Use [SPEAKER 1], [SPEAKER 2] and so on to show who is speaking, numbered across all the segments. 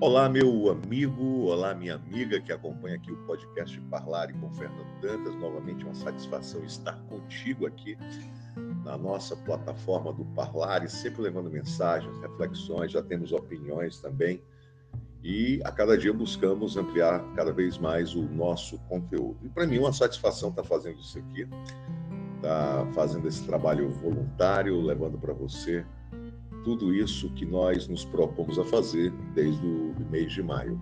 [SPEAKER 1] Olá, meu amigo, olá, minha amiga que acompanha aqui o podcast Parlare com Fernando Dantas. Novamente, uma satisfação estar contigo aqui na nossa plataforma do Parlare, sempre levando mensagens, reflexões, já temos opiniões também. E a cada dia buscamos ampliar cada vez mais o nosso conteúdo. E para mim, uma satisfação estar fazendo isso aqui, estar fazendo esse trabalho voluntário, levando para você tudo isso que nós nos propomos a fazer desde o mês de maio.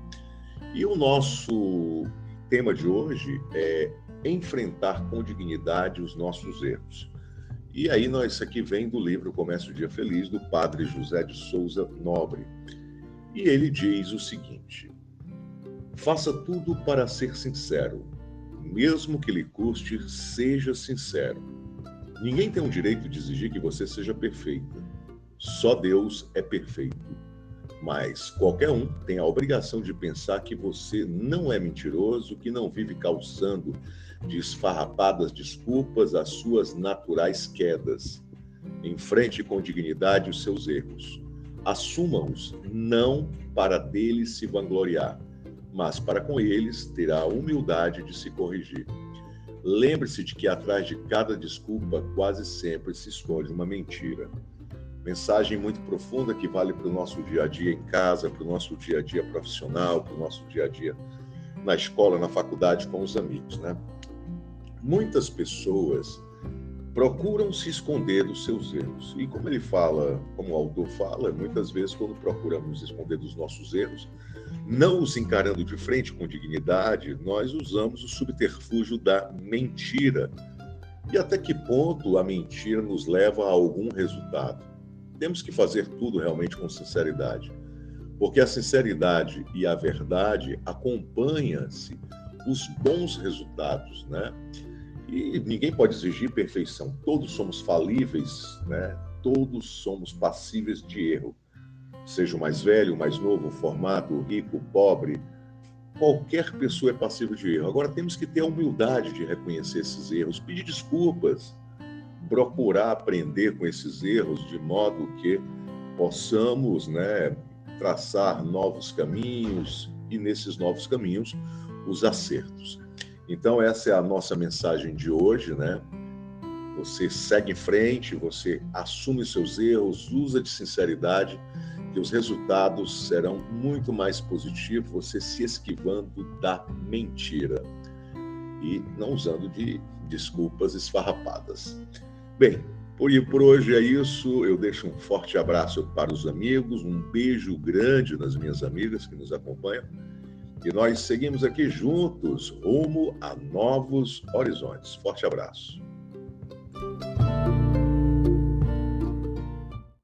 [SPEAKER 1] E o nosso tema de hoje é enfrentar com dignidade os nossos erros. E aí nós isso aqui vem do livro Comércio o Dia Feliz do Padre José de Souza Nobre. E ele diz o seguinte: Faça tudo para ser sincero, mesmo que lhe custe, seja sincero. Ninguém tem o direito de exigir que você seja perfeita. Só Deus é perfeito. Mas qualquer um tem a obrigação de pensar que você não é mentiroso, que não vive calçando de esfarrapadas desculpas as suas naturais quedas. Enfrente com dignidade os seus erros. Assuma-os, não para deles se vangloriar, mas para com eles ter a humildade de se corrigir. Lembre-se de que atrás de cada desculpa quase sempre se esconde uma mentira. Mensagem muito profunda que vale para o nosso dia a dia em casa, para o nosso dia a dia profissional, para o nosso dia a dia na escola, na faculdade, com os amigos, né? Muitas pessoas procuram se esconder dos seus erros. E como ele fala, como o autor fala, muitas vezes quando procuramos esconder dos nossos erros, não os encarando de frente com dignidade, nós usamos o subterfúgio da mentira. E até que ponto a mentira nos leva a algum resultado? Temos que fazer tudo realmente com sinceridade, porque a sinceridade e a verdade acompanham-se os bons resultados, né? E ninguém pode exigir perfeição. Todos somos falíveis, né? Todos somos passíveis de erro. Seja o mais velho, o mais novo, formado, rico, pobre, qualquer pessoa é passível de erro. Agora temos que ter a humildade de reconhecer esses erros, pedir desculpas, procurar aprender com esses erros de modo que possamos né, traçar novos caminhos e nesses novos caminhos os acertos. Então essa é a nossa mensagem de hoje, né? Você segue em frente, você assume seus erros, usa de sinceridade, que os resultados serão muito mais positivos, você se esquivando da mentira e não usando de desculpas esfarrapadas. Bem, por, por hoje é isso. Eu deixo um forte abraço para os amigos, um beijo grande nas minhas amigas que nos acompanham. E nós seguimos aqui juntos, rumo a novos horizontes. Forte abraço.